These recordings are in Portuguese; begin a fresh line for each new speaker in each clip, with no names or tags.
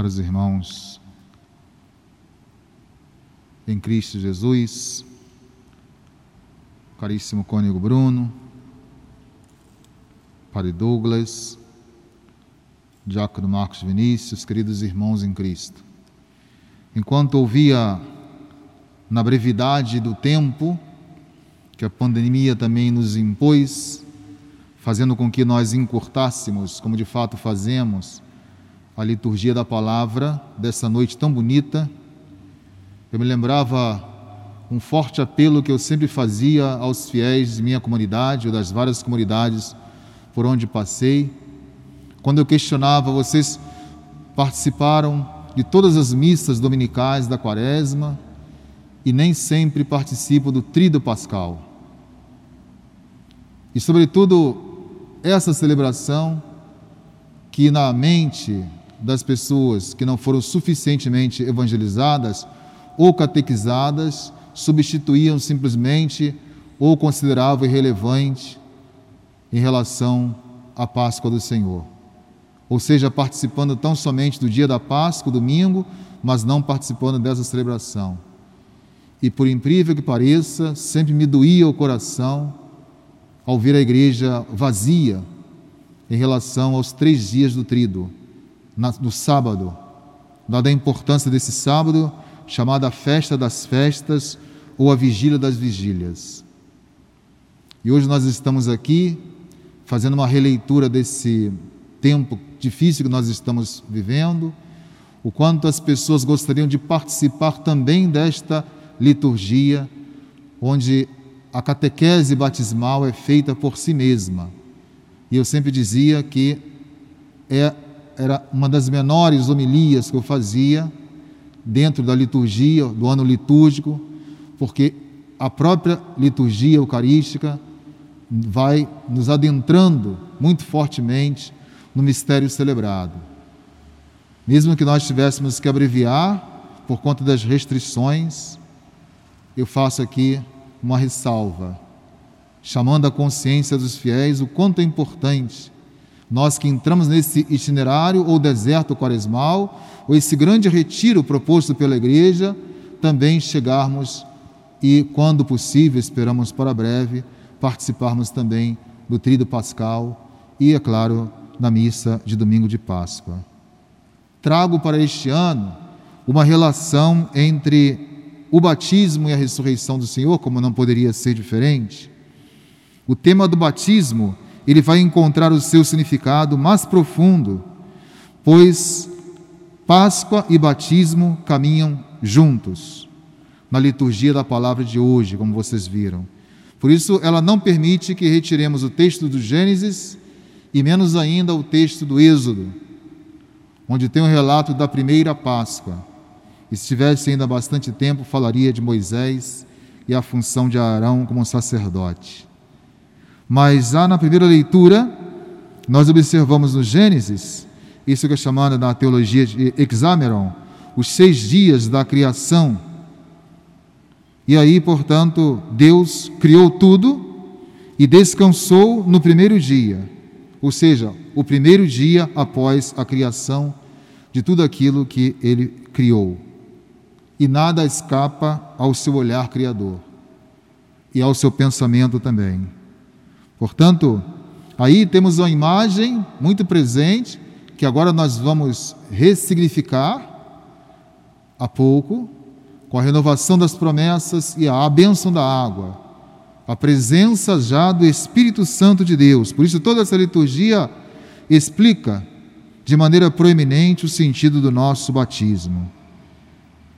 caros irmãos, em Cristo Jesus, caríssimo cônego Bruno, Padre Douglas, Diácono Marcos Vinícius, queridos irmãos em Cristo. Enquanto ouvia na brevidade do tempo que a pandemia também nos impôs, fazendo com que nós encurtássemos, como de fato fazemos, a liturgia da palavra dessa noite tão bonita, eu me lembrava um forte apelo que eu sempre fazia aos fiéis de minha comunidade ou das várias comunidades por onde passei. Quando eu questionava, vocês participaram de todas as missas dominicais da quaresma e nem sempre participam do trido pascal. E, sobretudo, essa celebração que na mente das pessoas que não foram suficientemente evangelizadas ou catequizadas substituíam simplesmente ou consideravam irrelevante em relação à Páscoa do Senhor. Ou seja, participando tão somente do dia da Páscoa, domingo, mas não participando dessa celebração. E por incrível que pareça, sempre me doía o coração ao ver a igreja vazia em relação aos três dias do trido, no sábado, dada a importância desse sábado, chamada a festa das festas ou a vigília das vigílias. E hoje nós estamos aqui fazendo uma releitura desse tempo difícil que nós estamos vivendo, o quanto as pessoas gostariam de participar também desta liturgia, onde a catequese batismal é feita por si mesma. E eu sempre dizia que é, era uma das menores homilias que eu fazia dentro da liturgia, do ano litúrgico, porque a própria liturgia eucarística vai nos adentrando muito fortemente no mistério celebrado. Mesmo que nós tivéssemos que abreviar por conta das restrições, eu faço aqui uma ressalva, chamando a consciência dos fiéis o quanto é importante nós que entramos nesse itinerário ou deserto quaresmal, ou esse grande retiro proposto pela igreja, também chegarmos e, quando possível, esperamos para breve, participarmos também do trido pascal e, é claro, na missa de domingo de Páscoa. Trago para este ano uma relação entre o batismo e a ressurreição do Senhor, como não poderia ser diferente. O tema do batismo, ele vai encontrar o seu significado mais profundo, pois Páscoa e batismo caminham juntos na liturgia da palavra de hoje, como vocês viram. Por isso, ela não permite que retiremos o texto do Gênesis e menos ainda o texto do Êxodo, onde tem o relato da primeira Páscoa. E se tivesse ainda bastante tempo, falaria de Moisés e a função de Arão como sacerdote. Mas lá na primeira leitura, nós observamos no Gênesis, isso que é chamado na teologia de Exameron, os seis dias da criação. E aí, portanto, Deus criou tudo e descansou no primeiro dia, ou seja, o primeiro dia após a criação de tudo aquilo que ele criou e nada escapa ao seu olhar criador e ao seu pensamento também. Portanto, aí temos uma imagem muito presente que agora nós vamos ressignificar a pouco com a renovação das promessas e a bênção da água, a presença já do Espírito Santo de Deus. Por isso toda essa liturgia explica de maneira proeminente o sentido do nosso batismo.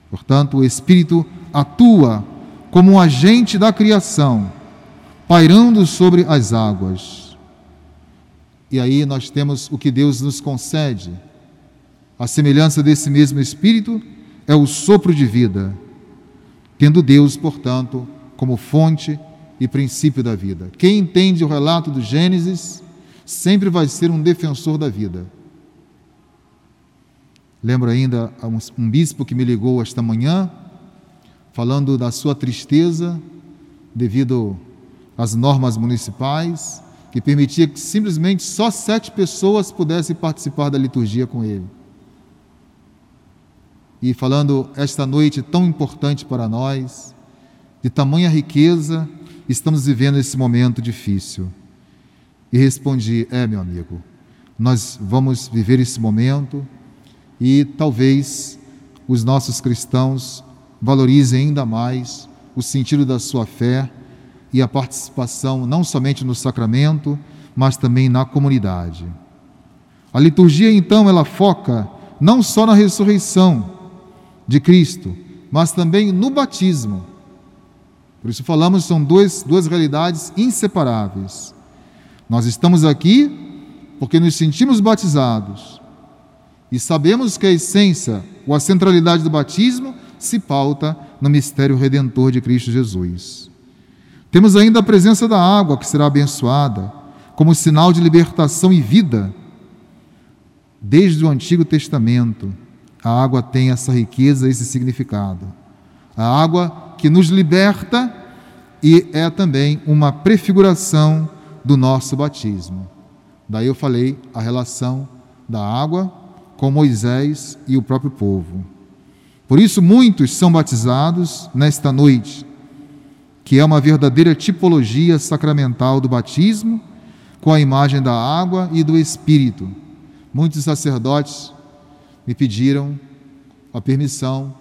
Portanto, o Espírito atua como um agente da criação, pairando sobre as águas. E aí nós temos o que Deus nos concede. A semelhança desse mesmo Espírito é o sopro de vida, tendo Deus, portanto, como fonte e princípio da vida. Quem entende o relato do Gênesis sempre vai ser um defensor da vida. Lembro ainda um bispo que me ligou esta manhã, falando da sua tristeza devido às normas municipais, que permitia que simplesmente só sete pessoas pudessem participar da liturgia com ele. e falando esta noite tão importante para nós, de tamanha riqueza, estamos vivendo esse momento difícil. E respondi: É, meu amigo, nós vamos viver esse momento e talvez os nossos cristãos valorizem ainda mais o sentido da sua fé e a participação não somente no sacramento, mas também na comunidade. A liturgia, então, ela foca não só na ressurreição de Cristo, mas também no batismo. Por isso falamos, são duas, duas realidades inseparáveis. Nós estamos aqui porque nos sentimos batizados e sabemos que a essência ou a centralidade do batismo se pauta no mistério redentor de Cristo Jesus. Temos ainda a presença da água que será abençoada como sinal de libertação e vida Desde o Antigo Testamento, a água tem essa riqueza, esse significado. A água que nos liberta e é também uma prefiguração do nosso batismo. Daí eu falei a relação da água com Moisés e o próprio povo. Por isso, muitos são batizados nesta noite, que é uma verdadeira tipologia sacramental do batismo, com a imagem da água e do Espírito muitos sacerdotes me pediram a permissão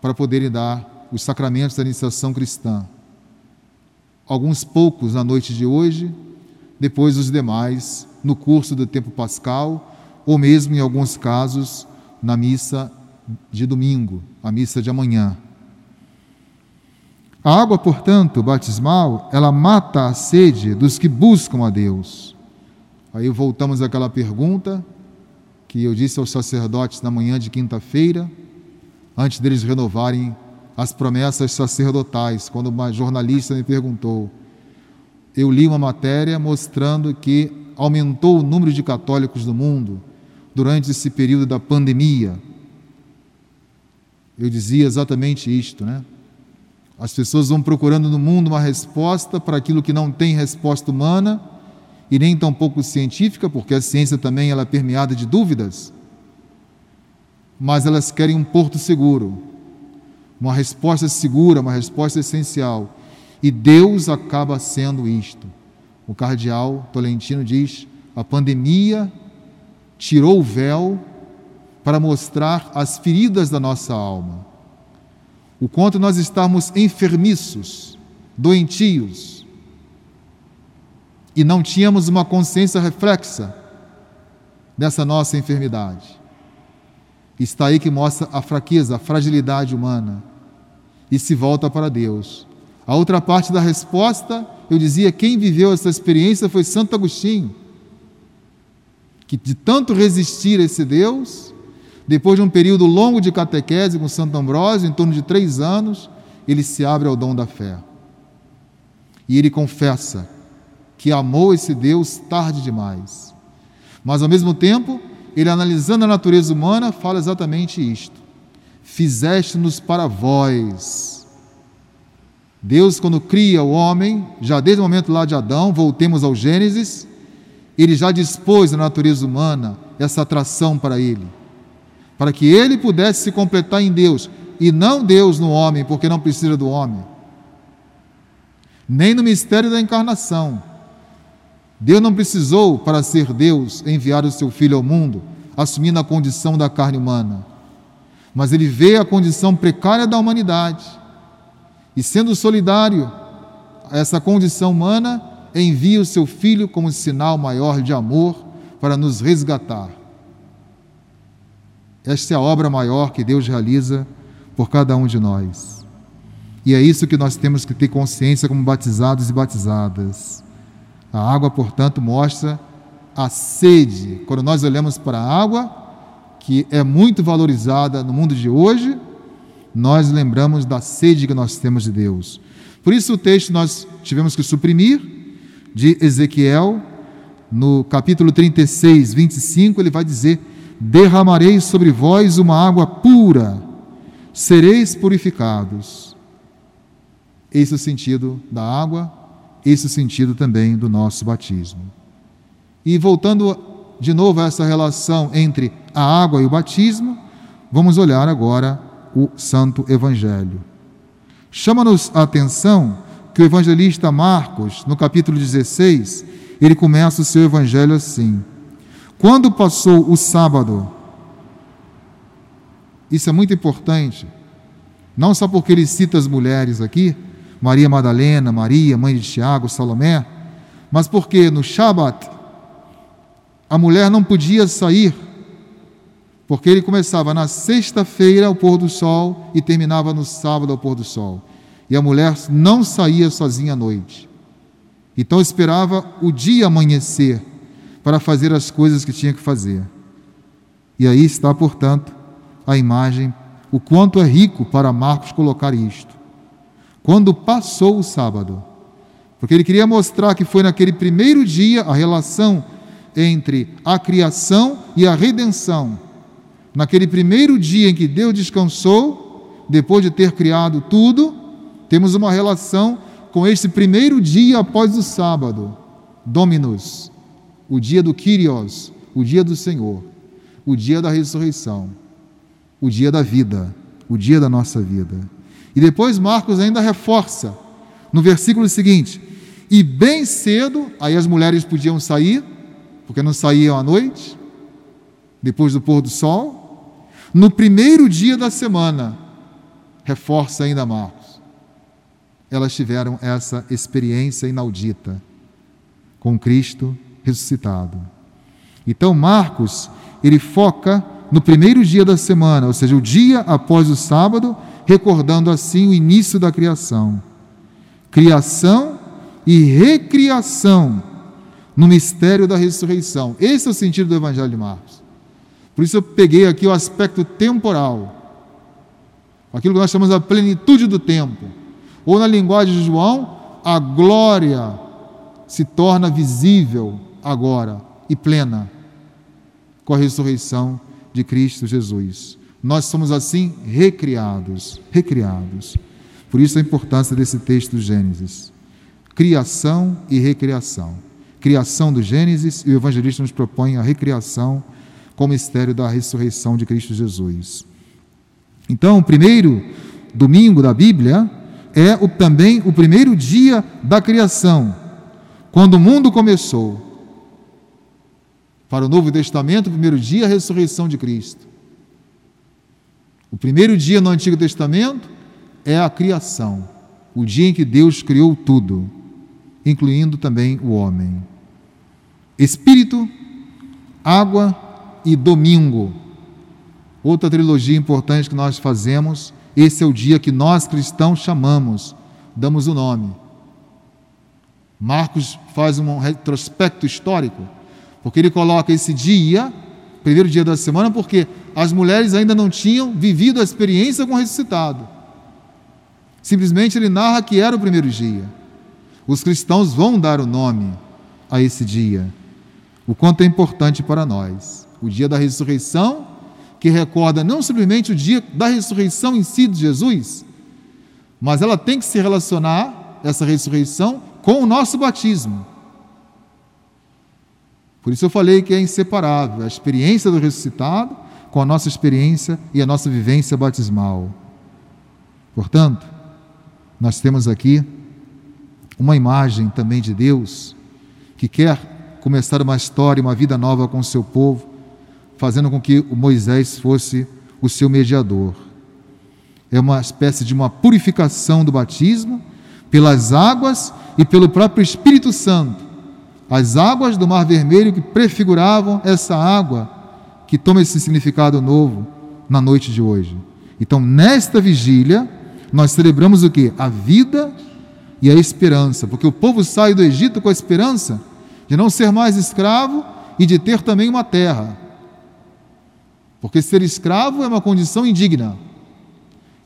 para poderem dar os sacramentos da iniciação cristã. Alguns poucos na noite de hoje, depois os demais no curso do tempo pascal, ou mesmo em alguns casos na missa de domingo, a missa de amanhã. A água, portanto, batismal, ela mata a sede dos que buscam a Deus. Aí voltamos àquela pergunta que eu disse aos sacerdotes na manhã de quinta-feira, antes deles renovarem as promessas sacerdotais, quando uma jornalista me perguntou. Eu li uma matéria mostrando que aumentou o número de católicos no mundo durante esse período da pandemia. Eu dizia exatamente isto, né? As pessoas vão procurando no mundo uma resposta para aquilo que não tem resposta humana e nem tampouco científica, porque a ciência também ela é permeada de dúvidas, mas elas querem um porto seguro, uma resposta segura, uma resposta essencial. E Deus acaba sendo isto. O cardeal Tolentino diz: a pandemia tirou o véu para mostrar as feridas da nossa alma. O quanto nós estamos enfermiços, doentios, e não tínhamos uma consciência reflexa dessa nossa enfermidade. Está aí que mostra a fraqueza, a fragilidade humana e se volta para Deus. A outra parte da resposta, eu dizia, quem viveu essa experiência foi Santo Agostinho, que de tanto resistir a esse Deus, depois de um período longo de catequese com Santo Ambrósio, em torno de três anos, ele se abre ao dom da fé. E ele confessa que amou esse Deus tarde demais. Mas ao mesmo tempo, ele analisando a natureza humana, fala exatamente isto: Fizeste-nos para vós. Deus, quando cria o homem, já desde o momento lá de Adão, voltemos ao Gênesis, ele já dispôs na natureza humana essa atração para ele, para que ele pudesse se completar em Deus, e não Deus no homem, porque não precisa do homem. Nem no mistério da encarnação, Deus não precisou, para ser Deus, enviar o seu Filho ao mundo, assumindo a condição da carne humana. Mas ele veio à condição precária da humanidade. E sendo solidário a essa condição humana, envia o seu Filho como sinal maior de amor para nos resgatar. Esta é a obra maior que Deus realiza por cada um de nós. E é isso que nós temos que ter consciência como batizados e batizadas. A água, portanto, mostra a sede. Quando nós olhamos para a água, que é muito valorizada no mundo de hoje, nós lembramos da sede que nós temos de Deus. Por isso o texto nós tivemos que suprimir de Ezequiel, no capítulo 36, 25, ele vai dizer: Derramarei sobre vós uma água pura, sereis purificados. Esse é o sentido da água esse o sentido também do nosso batismo. E voltando de novo a essa relação entre a água e o batismo, vamos olhar agora o Santo Evangelho. Chama-nos a atenção que o evangelista Marcos, no capítulo 16, ele começa o seu evangelho assim: Quando passou o sábado, isso é muito importante, não só porque ele cita as mulheres aqui, Maria Madalena, Maria, mãe de Tiago, Salomé, mas porque no Shabat a mulher não podia sair, porque ele começava na sexta-feira ao pôr do sol e terminava no sábado ao pôr do sol. E a mulher não saía sozinha à noite. Então esperava o dia amanhecer para fazer as coisas que tinha que fazer. E aí está, portanto, a imagem, o quanto é rico para Marcos colocar isto. Quando passou o sábado, porque ele queria mostrar que foi naquele primeiro dia a relação entre a criação e a redenção. Naquele primeiro dia em que Deus descansou, depois de ter criado tudo, temos uma relação com esse primeiro dia após o sábado, Dominus, o dia do Kyrios, o dia do Senhor, o dia da ressurreição, o dia da vida, o dia da nossa vida. E depois Marcos ainda reforça no versículo seguinte: E bem cedo, aí as mulheres podiam sair, porque não saíam à noite, depois do pôr do sol, no primeiro dia da semana, reforça ainda Marcos elas tiveram essa experiência inaudita com Cristo ressuscitado. Então, Marcos, ele foca no primeiro dia da semana, ou seja, o dia após o sábado, recordando assim o início da criação. Criação e recriação no mistério da ressurreição. Esse é o sentido do Evangelho de Marcos. Por isso eu peguei aqui o aspecto temporal, aquilo que nós chamamos a plenitude do tempo ou na linguagem de João, a glória se torna visível agora e plena com a ressurreição de Cristo Jesus. Nós somos assim recriados, recriados. Por isso a importância desse texto do Gênesis. Criação e recriação. Criação do Gênesis e o evangelista nos propõe a recriação com o mistério da ressurreição de Cristo Jesus. Então, o primeiro domingo da Bíblia é o, também o primeiro dia da criação, quando o mundo começou. Para o Novo Testamento, o primeiro dia a ressurreição de Cristo. O primeiro dia no Antigo Testamento é a criação, o dia em que Deus criou tudo, incluindo também o homem. Espírito, água e domingo. Outra trilogia importante que nós fazemos esse é o dia que nós cristãos chamamos, damos o nome. Marcos faz um retrospecto histórico, porque ele coloca esse dia, primeiro dia da semana, porque as mulheres ainda não tinham vivido a experiência com o ressuscitado. Simplesmente ele narra que era o primeiro dia. Os cristãos vão dar o nome a esse dia. O quanto é importante para nós. O dia da ressurreição que recorda não simplesmente o dia da ressurreição em si de Jesus, mas ela tem que se relacionar, essa ressurreição, com o nosso batismo. Por isso eu falei que é inseparável a experiência do ressuscitado com a nossa experiência e a nossa vivência batismal. Portanto, nós temos aqui uma imagem também de Deus que quer começar uma história, uma vida nova com o seu povo, fazendo com que o Moisés fosse o seu mediador. É uma espécie de uma purificação do batismo pelas águas e pelo próprio Espírito Santo. As águas do Mar Vermelho que prefiguravam essa água que toma esse significado novo na noite de hoje. Então, nesta vigília, nós celebramos o que? A vida e a esperança, porque o povo sai do Egito com a esperança de não ser mais escravo e de ter também uma terra. Porque ser escravo é uma condição indigna.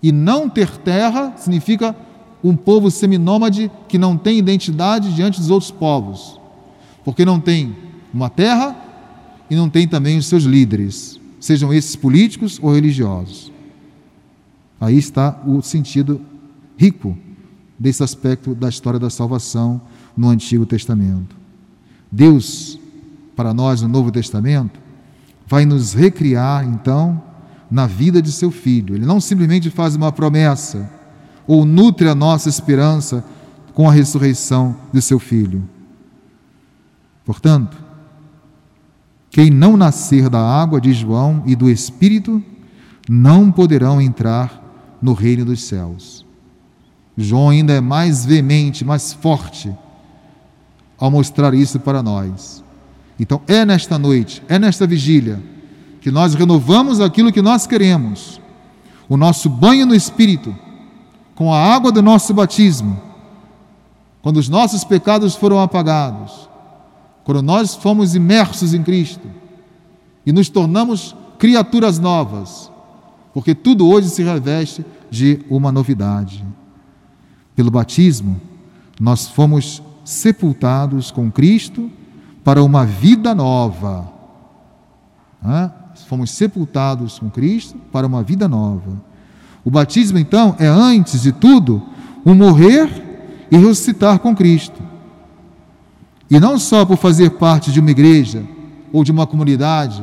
E não ter terra significa um povo seminômade que não tem identidade diante dos outros povos. Porque não tem uma terra e não tem também os seus líderes, sejam esses políticos ou religiosos. Aí está o sentido rico desse aspecto da história da salvação no Antigo Testamento. Deus, para nós no Novo Testamento, vai nos recriar, então, na vida de seu filho. Ele não simplesmente faz uma promessa ou nutre a nossa esperança com a ressurreição de seu filho. Portanto, quem não nascer da água de João e do Espírito não poderão entrar no reino dos céus. João ainda é mais veemente, mais forte ao mostrar isso para nós. Então, é nesta noite, é nesta vigília, que nós renovamos aquilo que nós queremos, o nosso banho no Espírito, com a água do nosso batismo, quando os nossos pecados foram apagados, quando nós fomos imersos em Cristo e nos tornamos criaturas novas, porque tudo hoje se reveste de uma novidade. Pelo batismo, nós fomos sepultados com Cristo para uma vida nova fomos sepultados com Cristo para uma vida nova. O batismo, então, é antes de tudo o morrer e ressuscitar com Cristo. E não só por fazer parte de uma igreja ou de uma comunidade,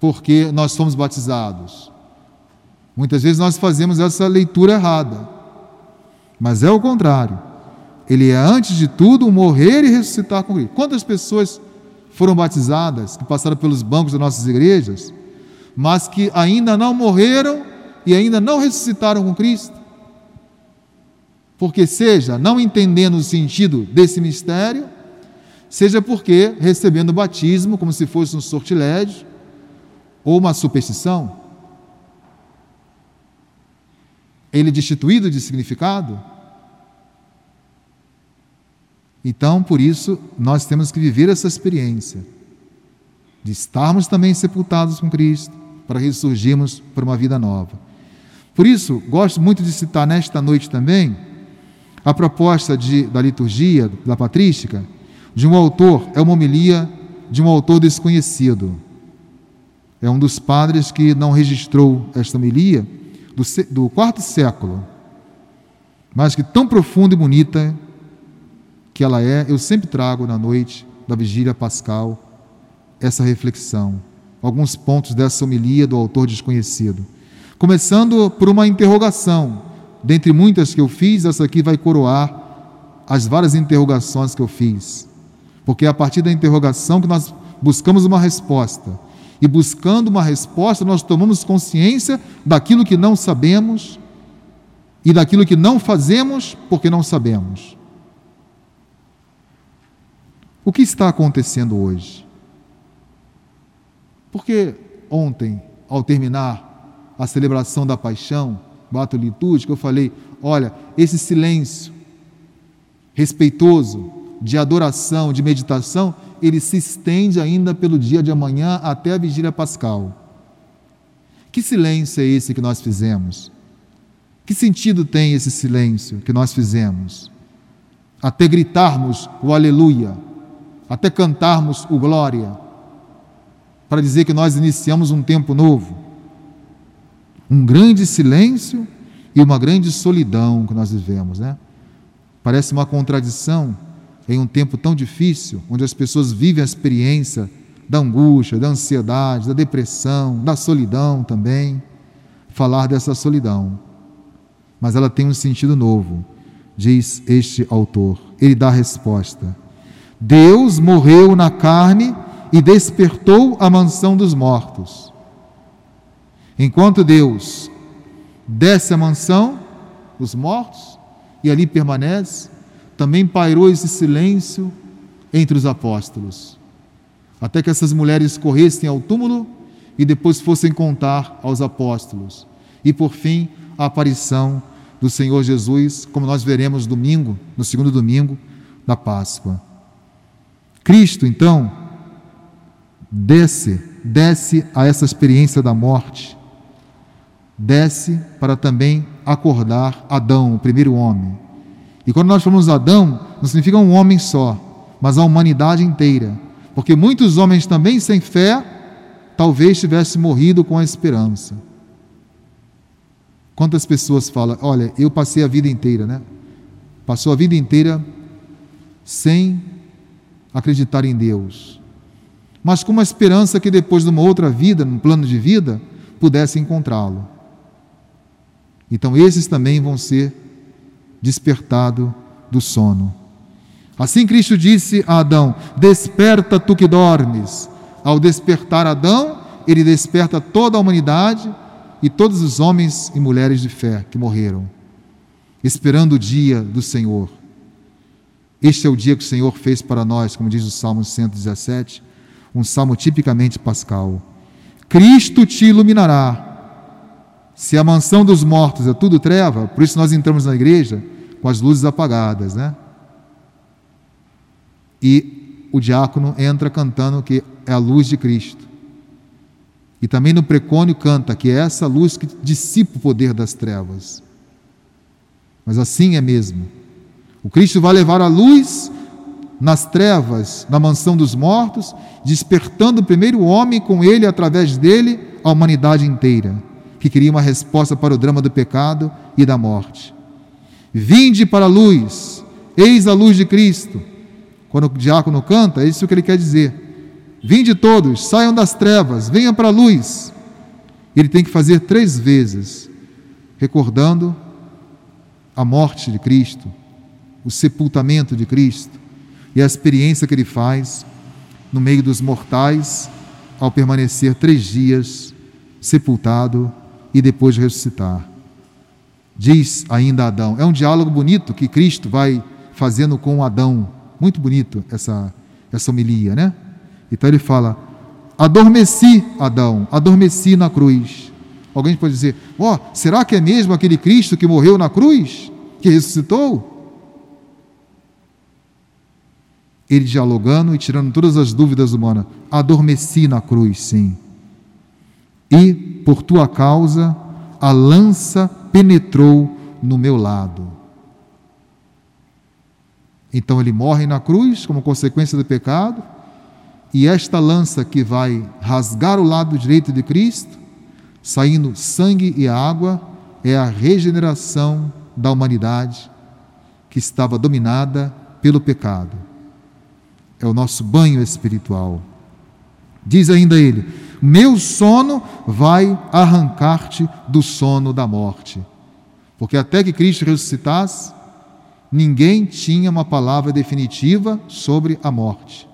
porque nós somos batizados. Muitas vezes nós fazemos essa leitura errada. Mas é o contrário. Ele é, antes de tudo, morrer e ressuscitar com Cristo. Quantas pessoas foram batizadas, que passaram pelos bancos das nossas igrejas, mas que ainda não morreram e ainda não ressuscitaram com Cristo. Porque, seja não entendendo o sentido desse mistério, seja porque recebendo o batismo como se fosse um sortilégio ou uma superstição, ele destituído de significado, então, por isso, nós temos que viver essa experiência de estarmos também sepultados com Cristo para ressurgirmos para uma vida nova. Por isso, gosto muito de citar nesta noite também a proposta de, da liturgia, da patrística, de um autor, é uma homilia de um autor desconhecido. É um dos padres que não registrou esta homilia do, do quarto século, mas que tão profunda e bonita que ela é, eu sempre trago na noite da vigília pascal essa reflexão, alguns pontos dessa homilia do autor desconhecido. Começando por uma interrogação, dentre muitas que eu fiz, essa aqui vai coroar as várias interrogações que eu fiz. Porque é a partir da interrogação que nós buscamos uma resposta. E buscando uma resposta, nós tomamos consciência daquilo que não sabemos e daquilo que não fazemos porque não sabemos. O que está acontecendo hoje? Porque ontem, ao terminar a celebração da paixão, o ato litúrgico, eu falei: olha, esse silêncio respeitoso, de adoração, de meditação, ele se estende ainda pelo dia de amanhã até a vigília pascal. Que silêncio é esse que nós fizemos? Que sentido tem esse silêncio que nós fizemos? Até gritarmos o aleluia até cantarmos o glória, para dizer que nós iniciamos um tempo novo. Um grande silêncio e uma grande solidão que nós vivemos, né? Parece uma contradição em um tempo tão difícil, onde as pessoas vivem a experiência da angústia, da ansiedade, da depressão, da solidão também. Falar dessa solidão. Mas ela tem um sentido novo, diz este autor. Ele dá a resposta. Deus morreu na carne e despertou a mansão dos mortos. Enquanto Deus desce a mansão dos mortos e ali permanece, também pairou esse silêncio entre os apóstolos, até que essas mulheres corressem ao túmulo e depois fossem contar aos apóstolos. E por fim, a aparição do Senhor Jesus, como nós veremos domingo, no segundo domingo da Páscoa. Cristo, então, desce, desce a essa experiência da morte, desce para também acordar Adão, o primeiro homem. E quando nós falamos Adão, não significa um homem só, mas a humanidade inteira. Porque muitos homens também sem fé, talvez tivessem morrido com a esperança. Quantas pessoas falam, olha, eu passei a vida inteira, né? Passou a vida inteira sem acreditar em Deus, mas com uma esperança que depois de uma outra vida, num plano de vida, pudesse encontrá-lo. Então, esses também vão ser despertados do sono. Assim, Cristo disse a Adão: Desperta tu que dormes. Ao despertar Adão, ele desperta toda a humanidade e todos os homens e mulheres de fé que morreram, esperando o dia do Senhor. Este é o dia que o Senhor fez para nós, como diz o Salmo 117, um salmo tipicamente pascal. Cristo te iluminará. Se a mansão dos mortos é tudo treva, por isso nós entramos na igreja com as luzes apagadas, né? E o diácono entra cantando que é a luz de Cristo. E também no precônio canta que é essa luz que dissipa o poder das trevas. Mas assim é mesmo. O Cristo vai levar a luz nas trevas, na mansão dos mortos, despertando primeiro o homem com ele, através dele, a humanidade inteira, que queria uma resposta para o drama do pecado e da morte. Vinde para a luz, eis a luz de Cristo. Quando o diácono canta, é isso que ele quer dizer. Vinde todos, saiam das trevas, venham para a luz. Ele tem que fazer três vezes, recordando a morte de Cristo, o sepultamento de Cristo e a experiência que ele faz no meio dos mortais ao permanecer três dias sepultado e depois ressuscitar. Diz ainda Adão, é um diálogo bonito que Cristo vai fazendo com Adão, muito bonito essa, essa homilia, né? Então ele fala: Adormeci, Adão, adormeci na cruz. Alguém pode dizer: Ó, oh, será que é mesmo aquele Cristo que morreu na cruz, que ressuscitou? Ele dialogando e tirando todas as dúvidas humanas. Adormeci na cruz, sim. E, por tua causa, a lança penetrou no meu lado. Então ele morre na cruz como consequência do pecado, e esta lança que vai rasgar o lado direito de Cristo, saindo sangue e água, é a regeneração da humanidade que estava dominada pelo pecado. É o nosso banho espiritual. Diz ainda ele: Meu sono vai arrancar-te do sono da morte. Porque até que Cristo ressuscitasse, ninguém tinha uma palavra definitiva sobre a morte.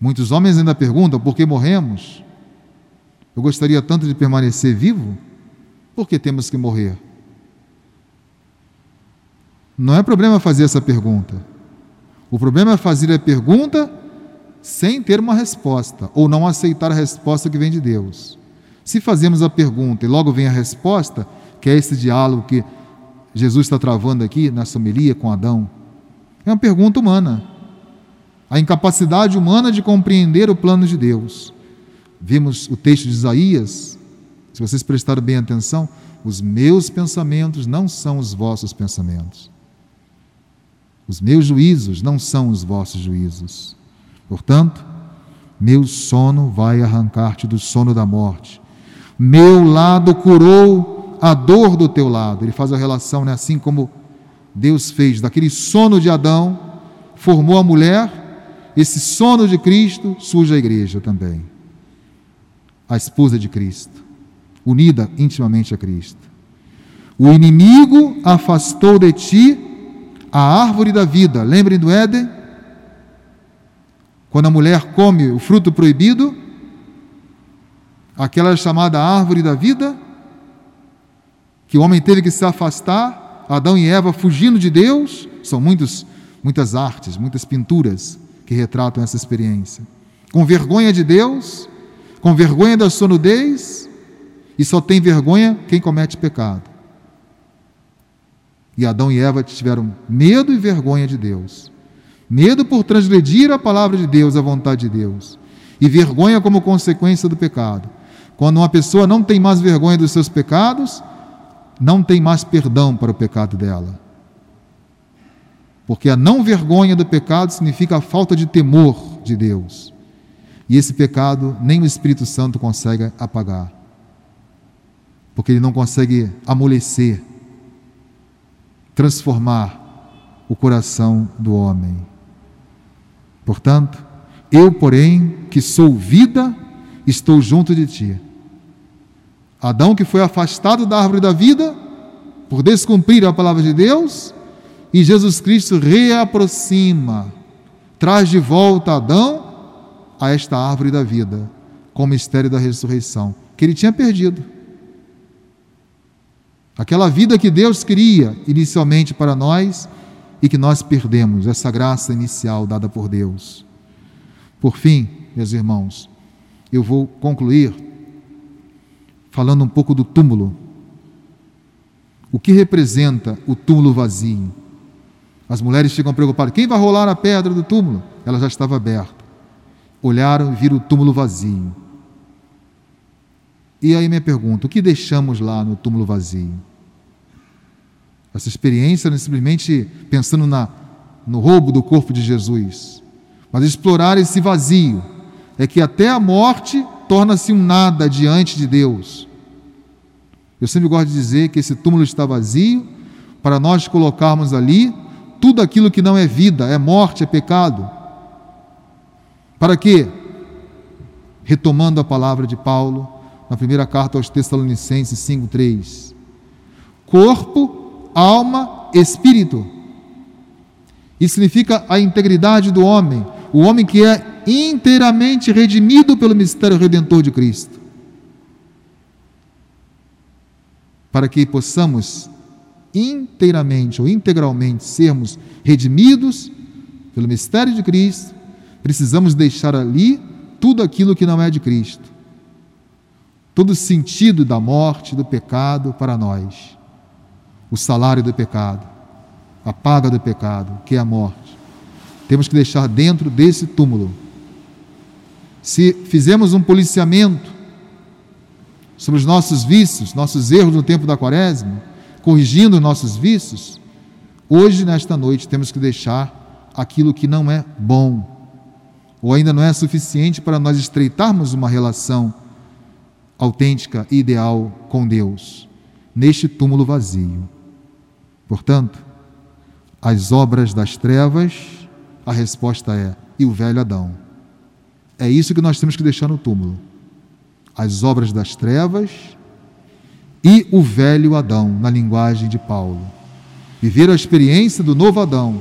Muitos homens ainda perguntam por que morremos. Eu gostaria tanto de permanecer vivo, por que temos que morrer? Não é problema fazer essa pergunta. O problema é fazer a pergunta sem ter uma resposta, ou não aceitar a resposta que vem de Deus. Se fazemos a pergunta e logo vem a resposta, que é esse diálogo que Jesus está travando aqui na somelia com Adão, é uma pergunta humana. A incapacidade humana de compreender o plano de Deus. Vimos o texto de Isaías, se vocês prestarem bem atenção, os meus pensamentos não são os vossos pensamentos. Os meus juízos não são os vossos juízos. Portanto, meu sono vai arrancar-te do sono da morte. Meu lado curou a dor do teu lado. Ele faz a relação, né? assim como Deus fez daquele sono de Adão, formou a mulher, esse sono de Cristo surge a igreja também. A esposa de Cristo, unida intimamente a Cristo. O inimigo afastou de ti a árvore da vida. Lembrem do Éden? Quando a mulher come o fruto proibido, aquela chamada árvore da vida, que o homem teve que se afastar, Adão e Eva fugindo de Deus, são muitos, muitas artes, muitas pinturas que retratam essa experiência. Com vergonha de Deus, com vergonha da sua nudez, e só tem vergonha quem comete pecado. E Adão e Eva tiveram medo e vergonha de Deus. Medo por transgredir a palavra de Deus, a vontade de Deus. E vergonha como consequência do pecado. Quando uma pessoa não tem mais vergonha dos seus pecados, não tem mais perdão para o pecado dela. Porque a não vergonha do pecado significa a falta de temor de Deus. E esse pecado nem o Espírito Santo consegue apagar. Porque ele não consegue amolecer transformar o coração do homem. Portanto, eu, porém, que sou vida estou junto de ti. Adão, que foi afastado da árvore da vida por descumprir a palavra de Deus, e Jesus Cristo reaproxima, traz de volta Adão a esta árvore da vida, com o mistério da ressurreição, que ele tinha perdido. Aquela vida que Deus queria inicialmente para nós e que nós perdemos, essa graça inicial dada por Deus. Por fim, meus irmãos, eu vou concluir falando um pouco do túmulo. O que representa o túmulo vazio? As mulheres ficam preocupadas: quem vai rolar a pedra do túmulo? Ela já estava aberta. Olharam e viram o túmulo vazio. E aí minha pergunta: o que deixamos lá no túmulo vazio? Essa experiência não é simplesmente pensando na, no roubo do corpo de Jesus, mas explorar esse vazio. É que até a morte torna-se um nada diante de Deus. Eu sempre gosto de dizer que esse túmulo está vazio para nós colocarmos ali tudo aquilo que não é vida, é morte, é pecado. Para quê? Retomando a palavra de Paulo na primeira carta aos Tessalonicenses 5:3. Corpo, alma, espírito. Isso significa a integridade do homem, o homem que é inteiramente redimido pelo mistério redentor de Cristo. Para que possamos inteiramente ou integralmente sermos redimidos pelo mistério de Cristo, precisamos deixar ali tudo aquilo que não é de Cristo. Todo o sentido da morte, do pecado para nós. O salário do pecado, a paga do pecado, que é a morte. Temos que deixar dentro desse túmulo. Se fizemos um policiamento sobre os nossos vícios, nossos erros no tempo da quaresma, corrigindo nossos vícios, hoje, nesta noite, temos que deixar aquilo que não é bom, ou ainda não é suficiente para nós estreitarmos uma relação autêntica e ideal com Deus, neste túmulo vazio. Portanto, as obras das trevas, a resposta é: e o velho Adão. É isso que nós temos que deixar no túmulo. As obras das trevas e o velho Adão, na linguagem de Paulo. Viver a experiência do novo Adão,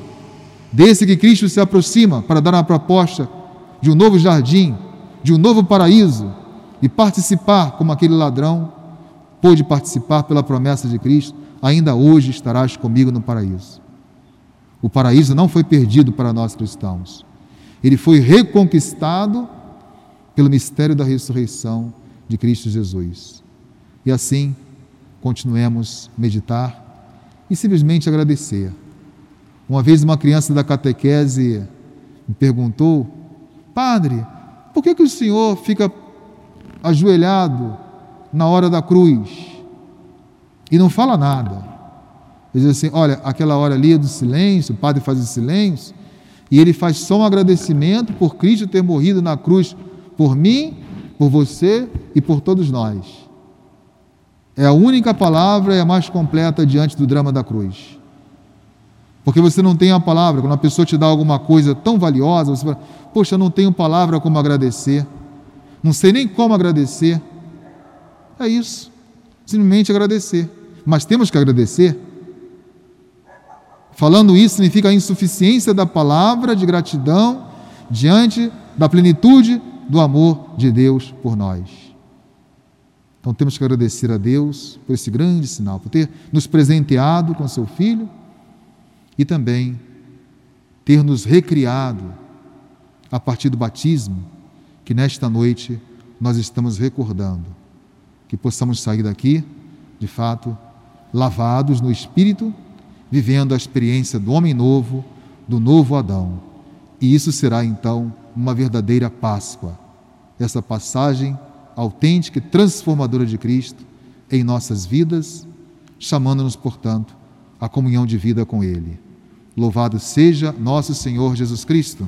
desse que Cristo se aproxima para dar uma proposta de um novo jardim, de um novo paraíso, e participar como aquele ladrão pôde participar pela promessa de Cristo, ainda hoje estarás comigo no paraíso. O paraíso não foi perdido para nós cristãos, ele foi reconquistado pelo mistério da ressurreição de Cristo Jesus. E assim, continuemos meditar e simplesmente agradecer. Uma vez uma criança da catequese me perguntou: Padre, por que, que o senhor fica ajoelhado na hora da cruz e não fala nada? Ele diz assim: Olha, aquela hora ali é do silêncio, o padre faz o silêncio, e ele faz só um agradecimento por Cristo ter morrido na cruz por mim, por você e por todos nós. É a única palavra e a mais completa diante do drama da cruz. Porque você não tem a palavra, quando a pessoa te dá alguma coisa tão valiosa, você fala, poxa, não tenho palavra como agradecer, não sei nem como agradecer. É isso, simplesmente agradecer. Mas temos que agradecer. Falando isso significa a insuficiência da palavra de gratidão diante da plenitude do amor de Deus por nós. Então temos que agradecer a Deus por esse grande sinal, por ter nos presenteado com seu Filho e também ter nos recriado a partir do batismo, que nesta noite nós estamos recordando. Que possamos sair daqui, de fato, lavados no Espírito, vivendo a experiência do homem novo, do novo Adão. E isso será então uma verdadeira Páscoa. Essa passagem autêntica e transformadora de Cristo em nossas vidas, chamando-nos, portanto, à comunhão de vida com Ele. Louvado seja nosso Senhor Jesus Cristo.